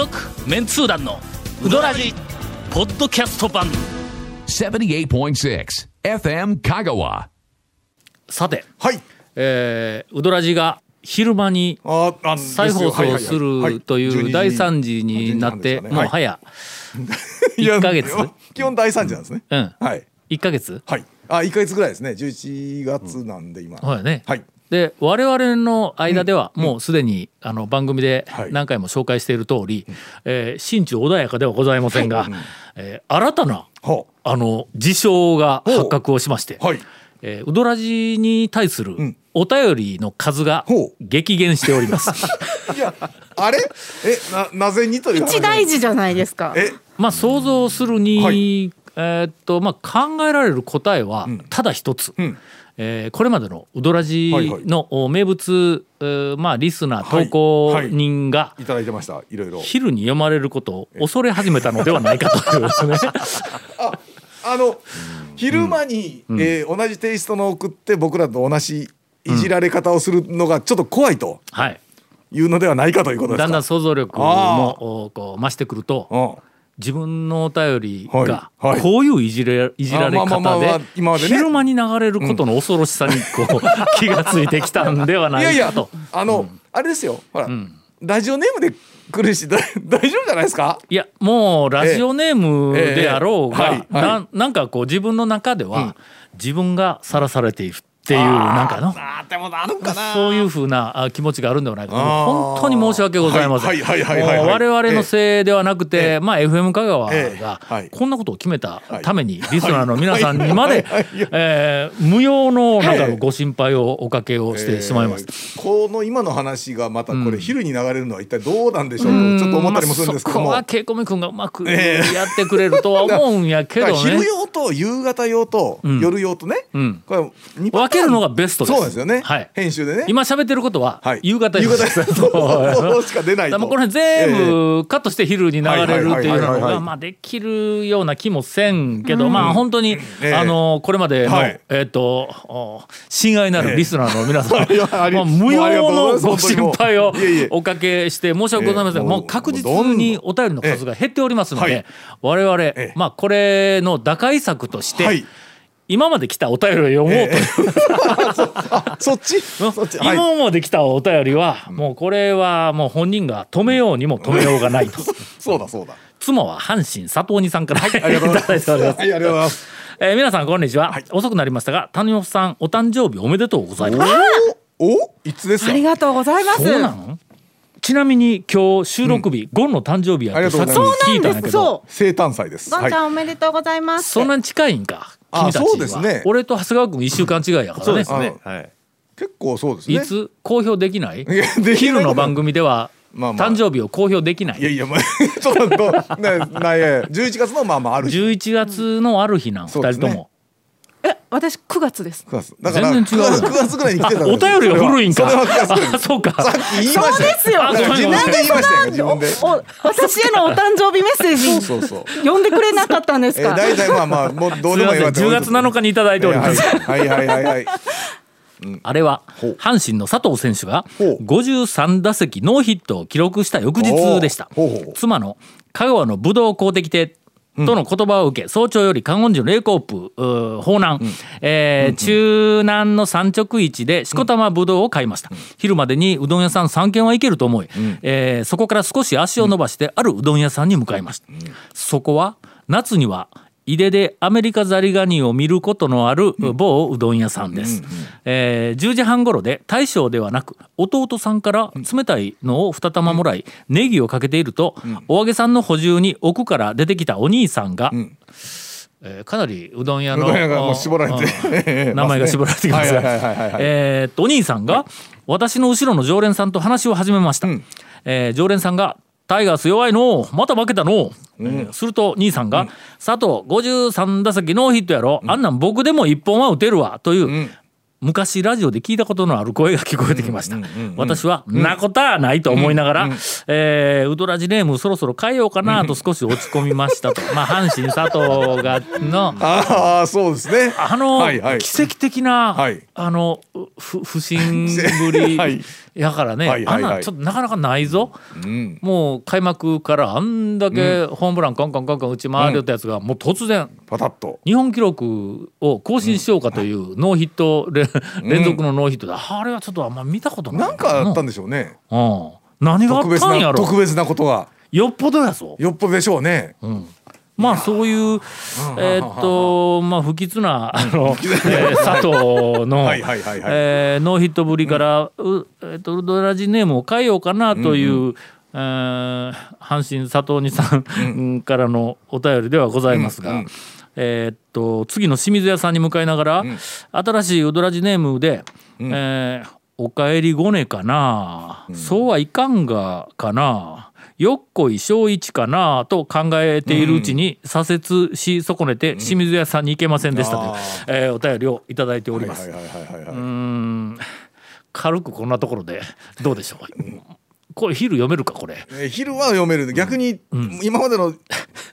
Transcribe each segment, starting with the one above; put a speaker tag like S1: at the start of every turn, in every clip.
S1: 続メンツー団のウドラジポッドキャスト版
S2: 78.6 FM Kagawa.
S1: さて、
S3: はい。
S1: えー、ウドラジが昼間に
S3: あ、あ
S1: 再放送するという大惨事になってもう早1ヶ月？
S3: 基本大惨事なんですね。
S1: うん
S3: はい。
S1: 1ヶ月？
S3: はい。あ、1ヶ月ぐらいですね。11月なんで今。
S1: ほやね
S3: はい。
S1: で我々の間ではもうすでにあの番組で
S3: はい。
S1: 何回も紹介している通り、えー心中穏やかではございませんが、えー新たな
S3: は
S1: あの事象が発覚をしまして、
S3: あ。はい。
S1: えーウドラジに対する
S3: ん。
S1: お便りの数が激減しております。
S3: いや、あれ？え、な、なぜにという話？
S4: 一大事じゃないですか。
S3: え、
S1: まあ想像するに、
S3: はい。
S1: えーっとまあ考えられる答えはただ一つ。
S3: ん
S1: えーこれまでのウドラジ
S3: はいはい
S1: のお名物、えーまあリスナー投稿人が
S3: いただいてました。いろいろ。
S1: 昼に読まれることを恐れ始めたのではないかというね。
S3: あの、昼間に、えー同じテイストの送って、僕らと同じいじられ方をするのがちょっと怖いと
S1: はい。
S3: いうのではないかということですか？
S1: だんだん想像力もおこう増してくると
S3: うん。
S1: 自分のお便りがこういういじれいじられ方で昼間に流れることの恐ろしさにこう気がついてきたんではないい
S3: やいや
S1: かと。
S3: あの、あれですよ。ほら、ラジオネームで来るしだ大丈夫じゃないですか？
S1: いやもうラジオネームであろうが
S3: ええ。ええ。はいはい。
S1: ななんかこう自分の中では自分がさらされているっていうなんかの。
S3: あーでもあるんかな。
S1: そういうふうなあ気持ちがあるんではないかと。本当に申し訳ございません。
S3: はいはいはいはいはい
S1: もう我々のせいではなくて、まあ FM 香川
S3: ええ
S1: が
S3: はい。
S1: こんなことを決めたためにリスナーの皆さんにまで無用のなんか
S3: ええ
S1: ご心配をおかけをしてしまいました。
S3: え。ーこの今の話がまたこれ昼に流れるのは一体どうなんでしょうとちょっと思ったりもするんですけども、
S1: まあそこはケイコミ君がうまくや
S3: え。
S1: ってくれるとは思うんやけど
S3: だから昼
S1: ね。
S3: 用と夕方用と夜用とね、
S1: ん。
S3: これ二パターン
S1: 分けるのがベストです。
S3: そうですよね、
S1: はい。
S3: 編集でね。
S1: 今喋ってることは
S3: はい。
S1: 夕方
S3: 夕方
S1: です。
S3: そう。しか出ないと。
S1: もうこれ全部カットして昼に流れるっていうのがまあできるような気もせんけどまあ本当に
S3: ええ。
S1: あのこれまでの
S3: はい。
S1: えっとお親愛なるリスナーの皆さん 無用のご心配をおかけして申し訳ございません。
S3: ええ。もう
S1: 確実にお便りの数が減っておりますので
S3: はい。
S1: 我々
S3: え
S1: まあこれの打開策とし
S3: はい。
S1: て今まで来たお便りを読もうと。いう
S3: あそっち？そっち？はい。
S1: 今まで来たお便りはもうこれはもう本人が止めようにも止めようがないと。
S3: そうだそうだ。
S1: 妻は阪神佐藤二さんから、い、
S3: ありがとうござい
S1: ただいております、
S3: はいありがとうございます。
S1: えー皆さんこんにちは、遅くなりましたが谷本さんお誕生日おめでとうございます。
S3: おおいつですか？
S4: ありがとうございます。
S1: そうなの？ちなみに今日収録日、ゴンの誕生日やってさっき聞いたんだけど。
S4: そ
S3: 生誕祭です。
S4: う。ゴンちゃんおめでとうございます。
S1: そんなに近いんか。
S3: あ
S1: 君たちは。
S3: そうですね。
S1: 俺と長谷川君一週間違いやからね。
S3: すね。
S5: はい。
S3: 結構そうですね。
S1: いつ公表できない？昼の番組では
S3: まあまあ。
S1: 誕生日を公表できない。
S3: いやいやまあちょっとねなや11月のまあまあある日。
S1: 11月のある日なん二人とも
S4: え、私9月です。
S3: 9月。だから
S1: 全然違う。
S3: 9月9月ぐらいに来てたんです
S1: お便りが古いんか。
S3: それはそれは9月ぐらい
S1: あそうか。
S3: さっき言いました
S4: そうですよ
S1: あ
S3: だか。ら自分で言いましたよ自分で。
S4: お、私へのお誕生日メッセージ。
S3: そうそう
S4: 読んでくれなかったんですか？
S3: え大体まあまあもうどうでもいいわ
S1: すいません。10月7日にいただいております、
S3: はいはい。はいはいはい
S1: あれは
S3: ほう
S1: 阪神の佐藤選手が
S3: ほう。
S1: 53打席ノーヒットを記録した翌日でした。
S3: ほうほうほう。
S1: 妻の香川の武道公的亭との言葉を受け、早朝より観音寺の霊光譜うー法南、えー中南の産直市でしこたまぶどうを買いました、昼までにうどん屋さん3軒は行けると思い、えーそこから少し足を伸ばしてあるうどん屋さんに向かいました、そこは夏には井出でアメリカザリガニを見ることのある某うどん屋さんです、えー10時半頃で大将ではなく弟さんから冷たいのを2玉もらいネギをかけていると、お揚げさんの補充に奥から出てきたお兄さんが、えーかなりうどん屋の名前が絞られてきますが。お兄さんが私の後ろの常連さんと話を始めました、えー常連さんがタイガース弱いの。また負けたの、えーすると兄さんが、佐藤53打席ノーヒットやろ、あんなん僕でも1本は打てるわ。という、昔ラジオで聞いたことのある声が聞こえてきました、私は、なことはないと思いながら、えーウドラジネームそろそろ変えようかなと少し落ち込みましたと、まあ阪神佐藤がの
S3: ああそうですね。
S1: あの、奇跡的な、
S3: はい。
S1: あのうふ不審ぶり
S3: はい。
S1: やからね、あんなんちょっとなかなかないぞ、
S3: うん。
S1: もう開幕からあんだけホームランコンコンコンコン打ち回りよったやつがもう突然
S3: パタッと。
S1: 日本記録を更新しようかというノーヒット連 連続のノーヒットで、あれはちょっとあんま見たことない
S3: な。んかあったん
S1: で、
S3: でしょうね。
S1: うん、何があ
S3: 特別
S1: ったんやろ。
S3: な特別なことが。
S1: よっぽどやぞ。
S3: よっぽどでしょうね。
S1: まあそういうえーっとまあ不吉なあの、えー佐藤のノーヒットぶりから、うえーっとウルドラジネームを変えようかなという、えー阪神佐藤二さんからのお便りではございますが、えーっと次の清水屋さんに向かいながら、新しいウドラジネームで「えーおかえりごねかな、そうはいかんがかな」よっこい小一かなと考えているうちに左折し損ねて清水屋さんに行けませんでしたという、えーお便りをいただいております。うーん。軽くこんなところでどうでしょう。これ昼読めるかこれ。
S3: 昼は読める逆に今までの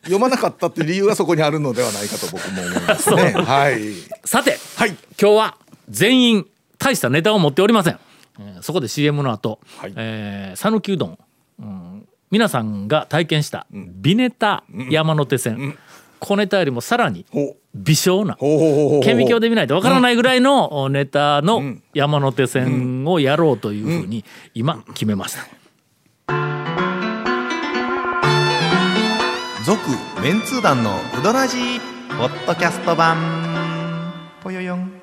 S3: 読まなかったっていう理由がそこにあるのではないかと僕も思いますねはい
S1: さて
S3: はい
S1: 今日は全員大したネタを持っておりません。えーそこで CM の後、
S3: はい
S1: えー讃岐うどん、うん皆さんが体験したビネタ山手線、うん小ネタよりもさらに
S3: ほ
S1: 微小な顕微鏡で見ないとわからないぐらいのネタの山手線をやろうというふうに今決めました。
S5: 続メンツー団のウドラジーポッドキャスト版。ぽよよん。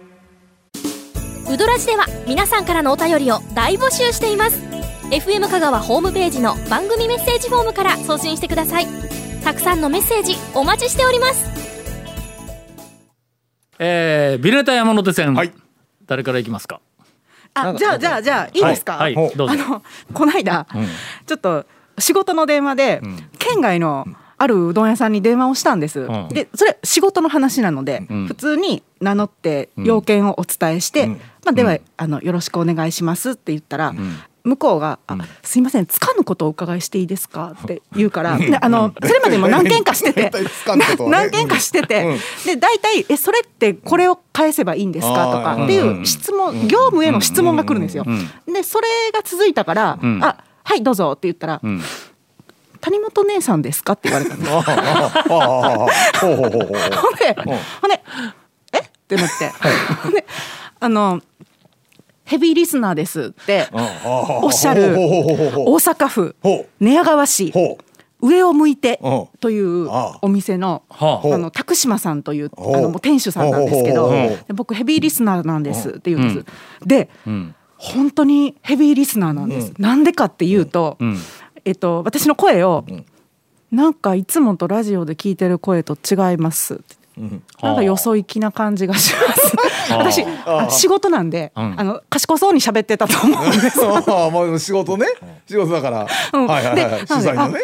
S6: ウドラジでは皆さんからのお便りを大募集しています。FM 香川ホームページの番組メッセージフォームから送信してください。たくさんのメッセージお待ちしております。
S1: えー、ビネタ山手線、
S3: はい。
S1: 誰からいきますか？
S4: あじゃあじゃあじゃあいいですか、
S1: はい、はい。どう。ぞ
S4: あ。のこの間、ちょっと仕事の電話で、県外のあるうどん屋さんに電話をしたんです、
S1: ん。
S4: でそれ仕事の話なので、
S1: ん。
S4: 普通に名乗って要件をお伝えして、まあ、では、あの「よろしくお願いします」って言ったら、向こうが「あすいませんつかぬことをお伺いしていいですか? 」って言うから、であのそれまでも何件かしてて 何件かしてて、で大体「えそれってこれを返せばいいんですか?」とかっていう質問業務への質問が来るんですよ。でそれが続いたから「あはいどうぞ」って言ったら「谷本姉さんですか?」って言われたんです。
S3: ほ
S4: んで、ほんで、えってなって、ほんで、あの、ヘビーリスナーですっておっしゃる大阪府寝屋川市上を向いてというお店の
S1: あ
S4: の拓島さんというあの店主さんなんですけど僕ヘビーリスナーなんですって言うんです。で、本当にヘビーリスナーなんです。なんでかっていうと、えっと私の声を、なんかいつもとラジオで聞いてる声と違います。って。なんかよそ行きな感じがします。私あ。仕事なんで、
S1: ん。
S4: あの賢そうに喋ってたと思うんです。
S3: う ああまあ仕事ね。仕事だから。
S4: うん。
S3: はいはいはい取材のね。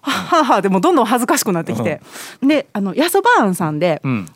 S4: はあはあでもどんどん恥ずかしくなってきて、であのやそばあんさんで
S1: ん。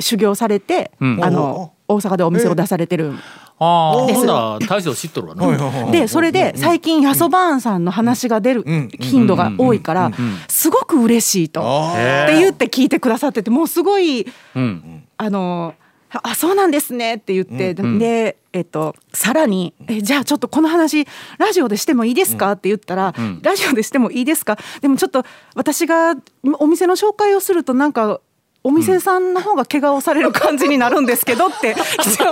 S4: 修行されて、
S1: ん。
S4: あの大阪でお店を出されてる、
S1: ああ、
S4: です。
S1: ほん大将知っとるわな。
S4: でそれで最近やそばあんさんの話が出る頻度が多いからすごく嬉しいと。
S3: あ
S4: って言って聞いてくださっててもうすごい
S1: うん。
S4: あのあそうなんですねって言って、で、えっと、さらにえじゃあちょっとこの話ラジオでしてもいいですかって言ったら、ラジオでしてもいいですか？でもちょっと私がお店の紹介をするとなんかお店さんの方が怪我をされる感じになるんですけどって 一応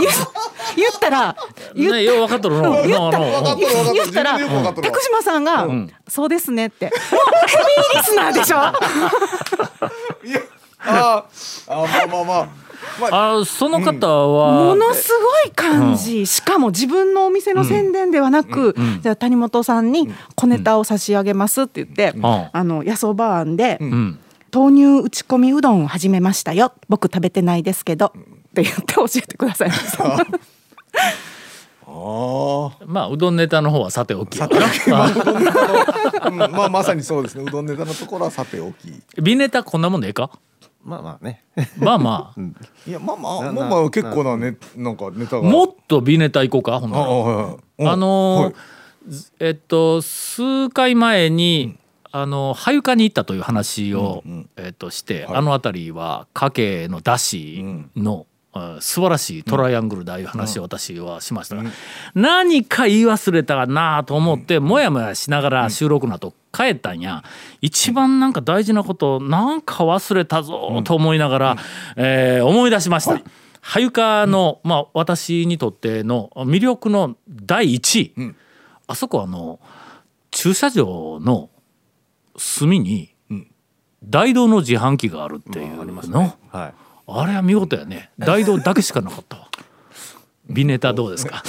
S4: 言言ったら言っ
S1: ね、よう分かっとるの。
S4: 言った
S1: のの
S3: 分かっとる分かっとる。
S4: 言ったら徳島さんが「そうですね」って。もうヘビーリスナーでしょ？
S3: いやあああまあまあまあ。まあ
S1: あ、その方は。
S4: ものすごい感じ、しかも自分のお店の宣伝ではなく、じゃあ谷本さんに小ネタを差し上げますって言って、
S1: ん。
S4: あのやそば庵で、
S1: ん。
S4: 豆乳打ち込みうどんを始めましたよ。僕食べてないですけど、って言って教えてください。ました
S3: あ
S1: まあ、うどんネタの方はさておき。
S3: さておき。まあうどんネタのうんまあまさにそうですね。うどんネタのところはさておき。
S1: ビネタこんなもんでええか？
S5: まあまあね。
S1: まあまあ。
S3: いやまあまあ
S5: な
S3: まあまあ結構なねな。んかネタが。
S1: もっとビネタ行こうか、ほんな
S3: あ
S1: ら。
S3: はいはい。うん。
S1: あのー
S3: はい。
S1: えっと数回前に、あの俳句に行ったという話を、えっとして、あの辺りは家計のだしの、うん素晴らしいトライアングルだいう話を私はしました。が、何か言い忘れたなと思ってもやもやしながら収録の後帰ったんや。一番なんか大事なことなんか忘れたぞと思いながら、えー思い出しました。はゆかの、まあ、私にとっての魅力の第一。位、あそこあの駐車場の隅に大道の自販機があるっていうの、
S7: はい
S1: あれは見事やね。大道だけしかなかったわ。ビネタどうですか？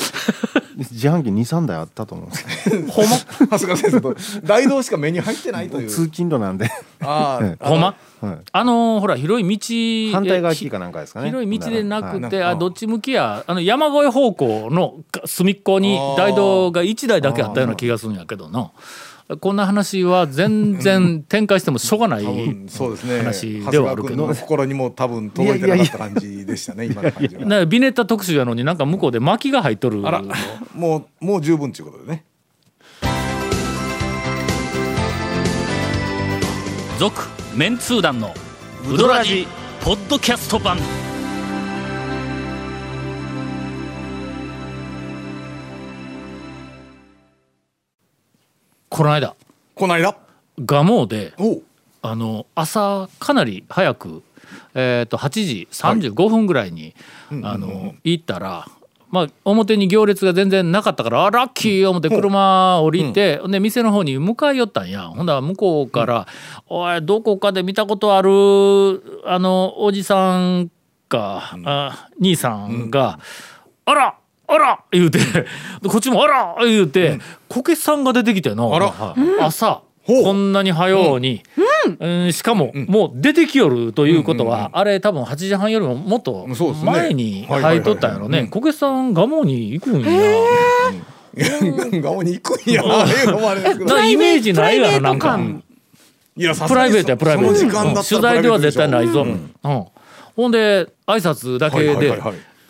S7: 自販機23台あったと思うんですけ
S1: ほんま？
S3: 長谷川先生と。大道しか目に入ってないという。
S7: ど通勤路なんで。
S3: あー
S1: ほんま？
S7: はい。
S1: あのーほら広い道
S7: 反対側かなんかですかね。
S1: 広い道でなくて、
S3: はい
S1: あどっち向きや？あの山越え方向の隅っこに大道が1台だけあったような気がするんやけどなこんな話は全然展開してもしょうがない
S3: 多分そうですね。
S1: 話ではあるけど。
S3: 君の心にも多分届いてなかった感じでしたね 今の感じは。
S1: なビネタ特集やのになんか向こうで薪が入っとる。
S3: あら。もうもう十分ということでね。
S1: 続メンツー団のウドラジポッドキャスト版この間。
S3: この間？
S1: 蒲生で
S3: おう。
S1: あの朝かなり早く、えー、と8時35分ぐらいに、あの行ったら、まあ、表に行列が全然なかったからあラッキー思って車降りて、で店の方に向かい寄ったんや。ほんだら向こうから「おいどこかで見たことあるあのおじさんか、あ兄さんが「あらあら!」言うて。でこっちも「あら!」言うて。こけ、さんが出てきてな。朝こんなに早うに、うん。しかももう出てきよるということは、あれ多分8時半よりももっと前に入っとったんやろね。こけさん蒲生に行くんや。
S3: 顔に行くん。や
S1: イメージないやろなん。か
S4: 感
S3: いや
S1: プライベートやプライベート
S3: その時間だったら
S1: 取材では絶対ないぞ、ほん。で挨拶だけで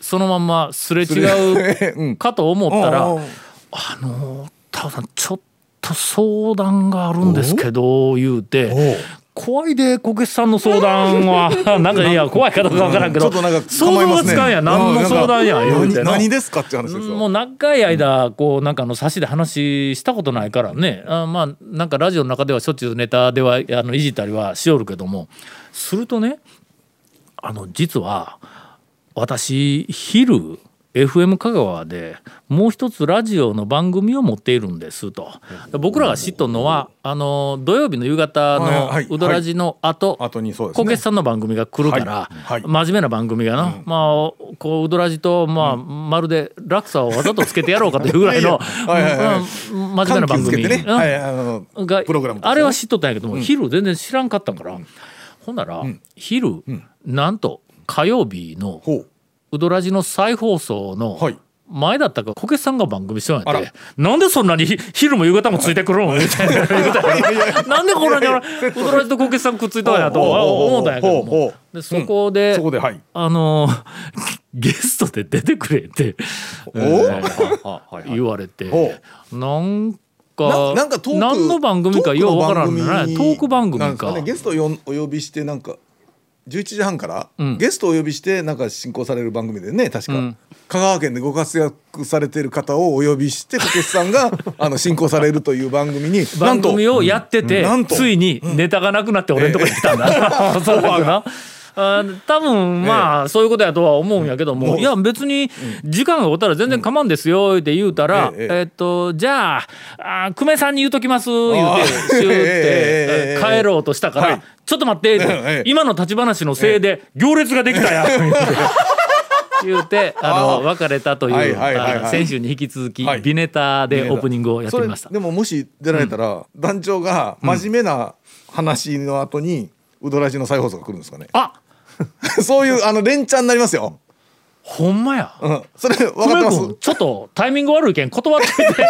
S1: そのまんますれ違
S3: う
S1: かと思ったら
S3: うんうん「
S1: あのタオさんちょっと相談があるんですけど」言うて怖いでこけしさんの相談は なんかいや怖いかどうかわからんけど
S3: ちょっとなんか
S1: 想像がつかんや何の相談や
S3: うん
S1: 言うて。な
S3: 何何ですかって話ですよ。
S1: もう長い間こうなんかあの差しで話したことないからね。あまあなんかラジオの中ではしょっちゅうネタではあのいじったりはしよるけども。するとねあの実は私昼 FM 香川でもう一つラジオの番組を持っているんですと。僕らが知っとんのはあの土曜日の夕方のウドラジの後こけしさんの番組が来るから、
S3: はい。はい。
S1: 真面目な番組がな、まあこうウドラジと、まあまるで落差をわざとつけてやろうかというぐらいの真面目な番組
S3: ね。
S1: うん。
S3: はい。
S1: が
S3: プログラムとしてね。
S1: あれは知っとったんやけども、昼全然知らんかったから、ほんなら、昼、なんと火曜日のウドラジの再放送の
S3: はい。
S1: 前だったかこけしさんが番組しようや
S3: あら。
S1: ってなんでそんなにひ昼も夕方もついてくるの？みたいななんでこんなに俺ウドラジとこけしさんくっついたんやと思ったんやけども。
S3: う
S1: でそこで、
S3: そこではい。
S1: あのーゲストで出てくれって、えー言われて。
S3: ほ
S1: なんか
S3: ななんか
S1: 何の番組かようわからんのね。トーク番組か。
S3: ね。ゲストをお呼びしてなんか11時半から、
S1: ん。
S3: ゲストをお呼びしてなんか進行される番組でね確か、
S1: うん。
S3: 香川県でご活躍されている方をお呼びしてこけしさんが あの進行されるという番組に
S1: 番組をやってて、
S3: なんと。
S1: ついにネタがなくなって俺のとこに来たんだ、そうかな。あ多分まあそういうことやとは思うんやけども、いや別に時間がおったら全然構わんですよって言うたら、
S3: え
S1: っとじゃああ久米さんに言うときます言うてシューって帰ろうとしたから、
S3: はい。
S1: ちょっと待って今の立ち話のせいで行列ができたや 言うて言うてあの別れたという、先週に引き続き、
S3: はい。
S1: ビネタでオープニングをやってみました。
S3: でももし出られたら、団長が真面目な話の後に、ウドラジの再放送が来るんですかね。
S1: あ
S3: そういうあの連チャンになりますよ、
S1: ほんまや。
S3: うん、それ分かって
S1: 久
S3: ます？
S1: ちょっとタイミング悪いけん断っていて。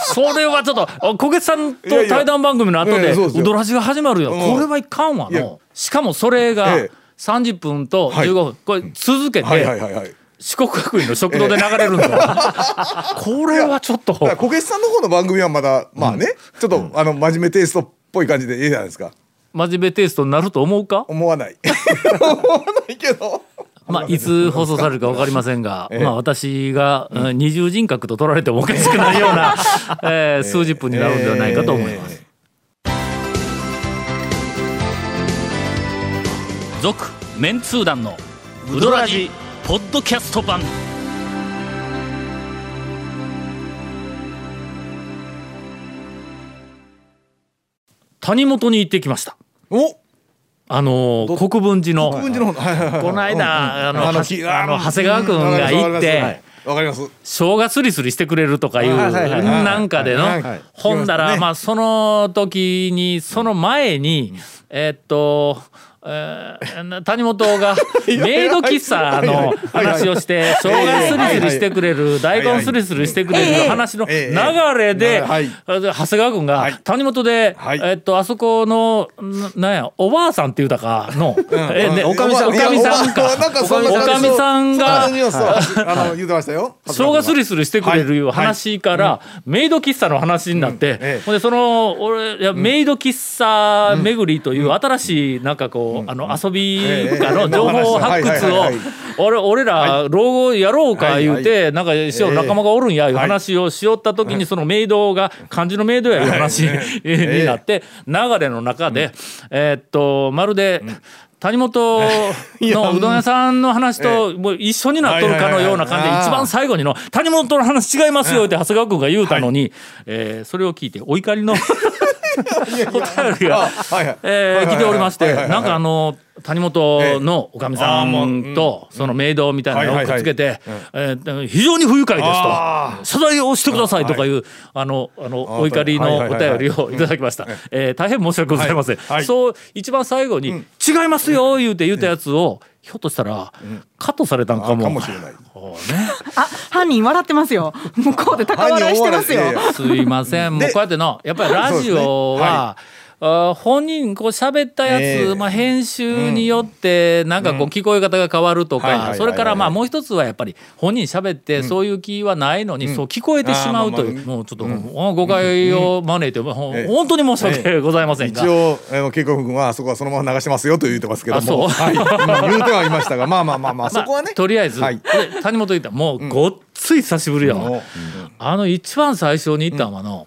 S1: それはちょっとあ小月さんと対談番組の後でウドラジが始まるよ。
S3: うん。
S1: これはいかんわの。しかもそれが
S3: ええ。
S1: 30分と
S3: はい。
S1: 15分。これ続け
S3: はいはい
S1: て
S3: はいはい。
S1: 四国学院の食堂で流れるんだ。これはちょっと。
S3: 小げさんの方の番組はまだまあね、ちょっと、あの真面目テイストっぽい感じでいいじゃないですか
S1: 真面目テイストになると思うか？
S3: 思わない。思わないけど。
S1: まあ、いつ放送されるか分かりませんが、まあ、私が、うん。二重人格と取られてもおかしくないような、えー数十分になるんではないかと思います。続、メンツー団のウドラジポッドキャスト版。谷本に行ってきました。
S3: お！
S1: あの
S3: ど
S1: 国分寺の。
S3: 国分寺の方。はいはいはい
S1: この間、あの、は
S3: き
S1: あの長谷川君が行って、
S3: わかります
S1: 生姜す。りす。りしてくれるとかいう、なんかでの、ほんだら、
S3: ま
S1: あ、その時に、その前に、えーっと、えー谷本が メイド喫茶の話をして生姜すりすりしてくれる大根すりすりしてくれる話の流れで
S3: はい
S1: 長谷川君が谷本で
S3: はい。
S1: えっとあそこのななんやおばあさんって言うたかのえね
S3: おかみさん
S1: おかみさんか。おかみさんが生姜すりすりしてくれるいう話から、メイド喫茶の話になって、
S3: ええ。
S1: ほんでその俺いや、メイド喫茶巡りという新しいなんかこう、あの遊び家の情報発掘を、俺俺ら老後やろうか言うて、なんかしよう仲間がおるんやいう
S3: はい。
S1: 話をしよった時にそのメイドが漢字のメイドやいう話 になって流れの中で、えーっとまるで。谷本の うどん屋さんの話ともう一緒になっとるかのような感じで一番最後にの「谷本の話違いますよ」って長谷川君が言うたのに、えーそれを聞いてお怒りのお便りが、来ておりましてなんかあの谷本のおかみさんとそのメイドみたいなのをくっつけて「えー非常に不愉快です」
S3: あ
S1: と「謝罪をしてください」とかいうあのあのお怒りのお便りをいただきました。えー大変申し訳ございません。そう一番最後に「違いますよ」言うて言うたやつをひょっとしたらカットされたんかも。
S3: かもしれない。
S4: あ犯人笑ってますよ。向こうで高笑いしてますよ。
S1: すいません。もう
S3: で
S1: こうやっての、やっぱりラジオは、あ本人こう喋ったやつ、
S3: ええ。
S1: まあ、編集によってなんかこう聞こえ方が変わるとかそれからまあもう一つはやっぱり本人喋ってそういう気はないのにそう聞こえてしまうというもうちょっと誤解を招いて本当に申し訳ございませんが。
S3: 一。応あの慶子君はあそこはそのまま流してますよと言ってますけど
S1: あそう。
S3: もはい。うん言うてはいましたがまあまあまあまあそこはね。
S1: とりあえず、
S3: はい。
S1: で谷本言ったらもうごっつい久しぶりやわ、
S3: も
S1: あの一番最初に行ったのはの、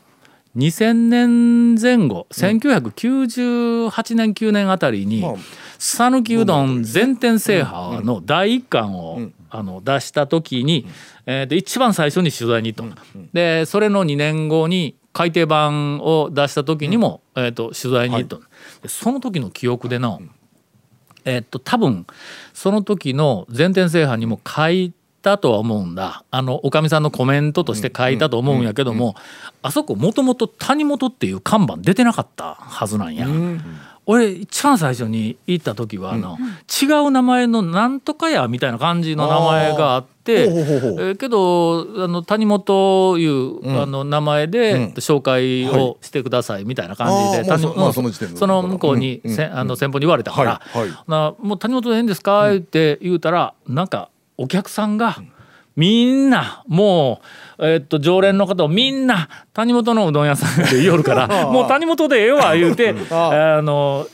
S1: 2000年前後1998年9年あたりに
S3: まあ
S1: 讃岐うどん全店制覇の第一巻をあの出した時にえーで一番最初に取材に行った。のでそれの2年後に改訂版を出した時にもえーと取材に行った。その時の記憶でのえっと多分その時の全店制覇にも書いたとは思うんだ。あのおかみさんのコメントとして書いたと思うんやけどもあそこもともと谷本っていう看板出てなかったはずなんや。俺一番最初に行った時はあの、違う名前のなんとかやみたいな感じの名前があってえーけどあの谷本いう、あの名前で紹介をしてくださいみたいな感じで、谷
S3: まあその
S1: 向こうに、せあの先方に言われたから、なもう谷本でええんですか?」って言うたらなんかお客さんがみんなもう、えっと常連の方をみんな谷本のうどん屋さんって言いよるから もう谷本でええわ言うて あの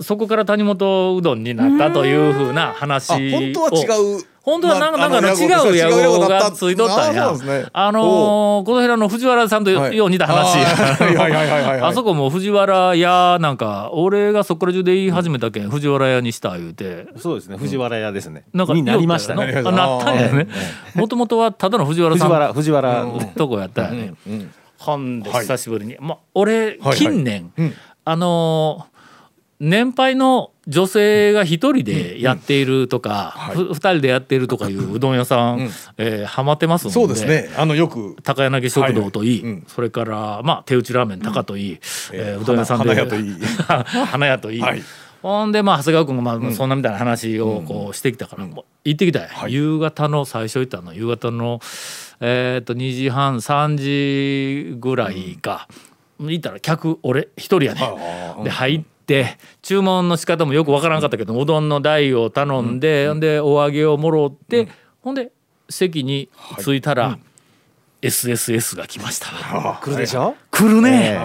S1: そこから谷本うどんになったというふうな話を。
S3: あ本当は違う
S1: 本当はなんかなんか違う屋号
S3: だった。
S1: がついとったんや。
S3: あ
S1: のーこの辺の藤原さんとよ,、
S3: はい
S1: う似た話。
S3: あ
S1: そこも藤原屋なんか俺がそこら中で言い始めたけん藤原屋にした言うて。
S7: そうですね。藤原屋ですね、
S1: なんか
S7: になりましたね。
S1: な。ったんやね。もともとはただの藤原さん。
S7: 藤原藤原、
S1: とこやったよね、
S3: うん
S1: ほんで
S3: はい。
S1: 久しぶりに、まあ俺
S3: はい。
S1: 近年、
S3: うん。
S1: あのー年配の女性が一人でやっているとか、ふ二人でやっているとかいううどん屋さん、えーハマってますので。
S3: そうですね。あのよく。
S1: 高柳食堂といい、
S3: はいはい。うん。
S1: それからまあ手打ちラーメン高といい、えー
S3: えー
S1: うどん屋さんで。
S3: 花屋といい。
S1: 花屋といい、
S3: はい。
S1: ほんでまあ長谷川君がまあそんなみたいな話をこうしてきたから、もう行ってきたよ、
S3: はい。
S1: 夕方の最初行ったの。夕方のえー、と2時半3時ぐらいか、行ったら客俺一人やね、
S3: あ
S1: で入って注文の仕方もよくわからんかったけど、うどんの台を頼んで、ほんでお揚げをもろって、ほんで席に着いたら、SSS が来ました。
S7: 来るでしょ、
S1: 来るね、
S7: え。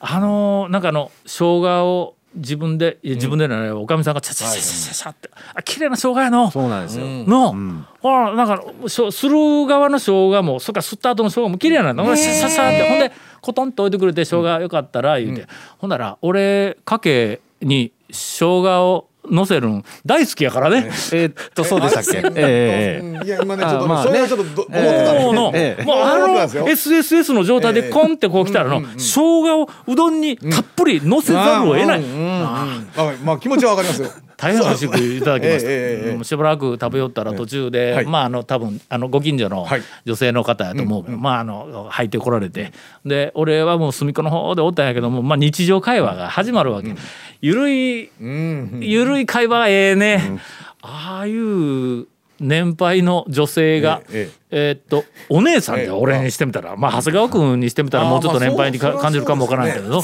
S1: あのーなんかあの生姜を自分で自分でねおかみさんがチャチャチャチャチャチャってあ綺麗な生姜やの。
S7: そうなんですよ。
S1: の、ほらなんかする側の生姜もそれからすった後の生姜も綺麗な。の、シャシャシャってほんでコトンと置いてくれて生姜よかったら言うて、ほんなら俺かけに生姜を乗せるん大好きやからね。
S7: えーっとそうでしたっけ？ええええ
S3: うん。いや今ねちょっと
S7: あまあ
S3: それはちょっとど思ってた
S1: もうの、
S7: ええ
S1: もうあの SSS の状態でコンってこう来たらの、生姜をうどんにたっぷり乗せざるを得ない。
S3: まあまあ気持ちはわかりますよ
S1: 大変美味しくいただきました、
S3: ええ
S1: しばらく食べよったら途中で、
S3: はい。
S1: まああの多分あのご近所の
S3: はい
S1: 女性の方やと思うけど、まああの入ってこられて。で俺はもう隅っこの方でおったんやけども、まあ、日常会話が始まるわけ、ゆるい
S3: うん。
S1: ゆるい会話がええね、ああいう年配の女性が、
S3: え
S1: えーっとお姉さんで
S3: ええ。
S1: 俺にしてみたら、まあ、長谷川君にしてみたらもうちょっと年配に感じるかもわからんけれど、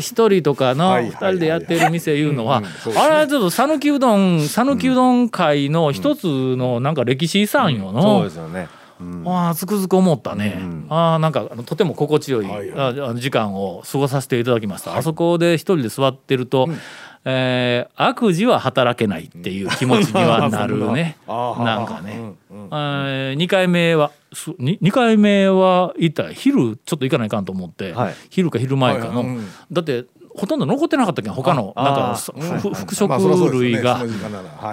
S1: 一人とかの
S3: はい
S1: 二人でやってる店いうのはあれはちょっと讃岐うどん讃岐うどん界の一つのなんか歴史遺産よ
S7: そう
S1: の
S7: で。すよね。うん。
S1: ああつくづく思ったね、ああなんかとても心地よい、
S3: は
S1: 時間を過ごさせていただきました、あそこで一人で座ってると、えー悪事は働けないっていう気持ちにはなるね。なんかね、えー、2回目はすに2回目は行ったら昼ちょっと行かないかんと思って、
S7: はい。
S1: 昼か昼前かの、
S3: はいうん。
S1: だってほとんど残ってなかったっけん他のなんか
S7: あ
S1: ふ
S3: うん
S1: ふ副食
S3: まあそりゃそうですよね
S1: 類が。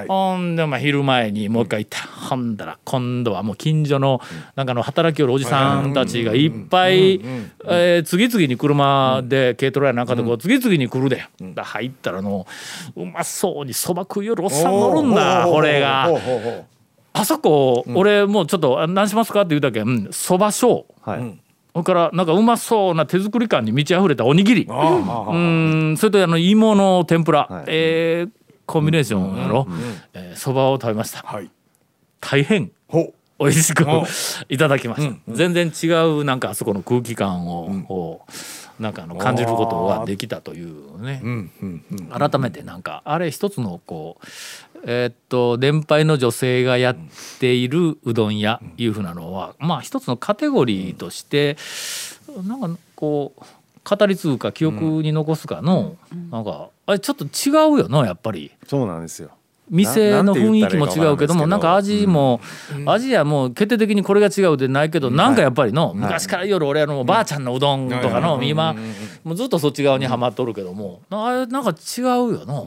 S1: ほんでまあ昼前にもう一回行ったほんだら。今度はもう近所のなんかあの働きよるおじさんたちがいっぱいえー次々に車で軽トラやなんかでこう次々に来るで。だ入ったらのうまそうにそば食いよるおっさん乗るんだこれが。あそこ俺もうちょっとあ何しますかって言うたけんそば小
S7: はい。
S1: それからなんかうまそうな手作り感に満ち溢れたおにぎり。うんそれとあの芋の天ぷら、
S7: はい。
S1: えーコンビネーションやろ。えーそば、を食べました。
S3: はい。
S1: 大変。
S3: ほ。
S1: 美味しく
S3: お
S1: いただきました、全然違うなんかあそこの空気感を、こうなんかあの感じることができたというね、
S3: ううんうんうん。
S1: 改めてなんかあれ一つのこうえーっと年配の女性がやっているうどん屋いうふうなのはまあ一つのカテゴリーとしてなんかこう語り継ぐか記憶に残すかのなんかあれちょっと違うよなやっぱり。
S7: そうなんですよ。
S1: 店の雰囲気も違うけどもなんか味も、味やもう決定的にこれが違うでないけど、なんかやっぱりの、昔から夜俺あのばあちゃんのうどんとかの、今、もうずっとそっち側にはまっとるけども、あれなんか違うよな、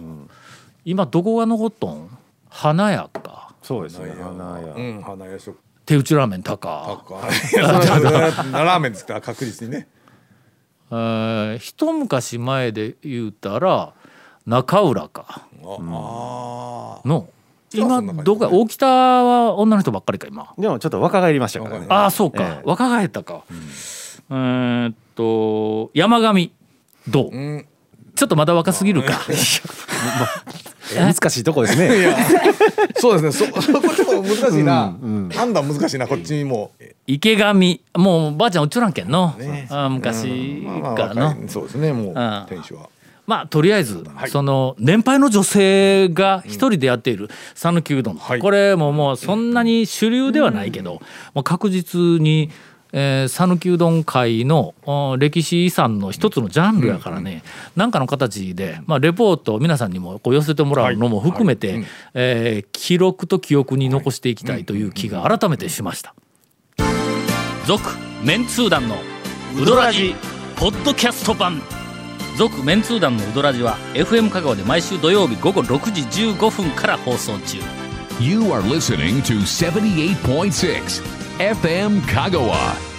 S1: 今どこが残っとん？花屋か。
S7: そうですね。花
S3: う
S7: 屋。
S3: ん。花屋食。
S1: 手打ちラーメン高。
S3: かい。やそれはラーメンですから確実にね。
S1: えー一昔前で言うたら中浦か。
S3: ああ
S1: の今どこや？大北は女の人ばっかりか今。
S7: でもちょっと若返りましたからね。
S1: ああそうか、
S7: ええ。
S1: 若返ったか、えーっと山上どう、
S3: うん。
S1: ちょっとまだ若すぎるか
S7: 難しいとこですね。
S3: そうですね。そ そこちょっと難しいな。
S7: うんうん。
S3: 判断難しいなこっちにも。
S1: 池上。もうばあちゃんうっちょらんけんの、
S3: ね。
S1: あー昔
S3: まあ
S1: からの、
S3: そうですねもう
S1: あ
S3: 店主は。
S1: まあとりあえず、
S3: はい。
S1: その年配の女性が一人でやっている讃岐うどん、
S3: はい。
S1: これももうそんなに主流ではないけど、もう確実にえー讃岐、うどん界のお歴史遺産の一つのジャンルやからね、なんかの形で、まあ、レポートを皆さんにもこう寄せてもらうのも含めて、
S3: はい。はいうん。
S1: えー記録と記憶に残していきたいという気が改めてしました。続、メンツー団のウドラジ。ポッドキャスト版。続メンツー団のウドラジは FM 香川で毎週土曜日午後6時15分から放送中。
S2: You are listening to 78.6 FM Kagawa.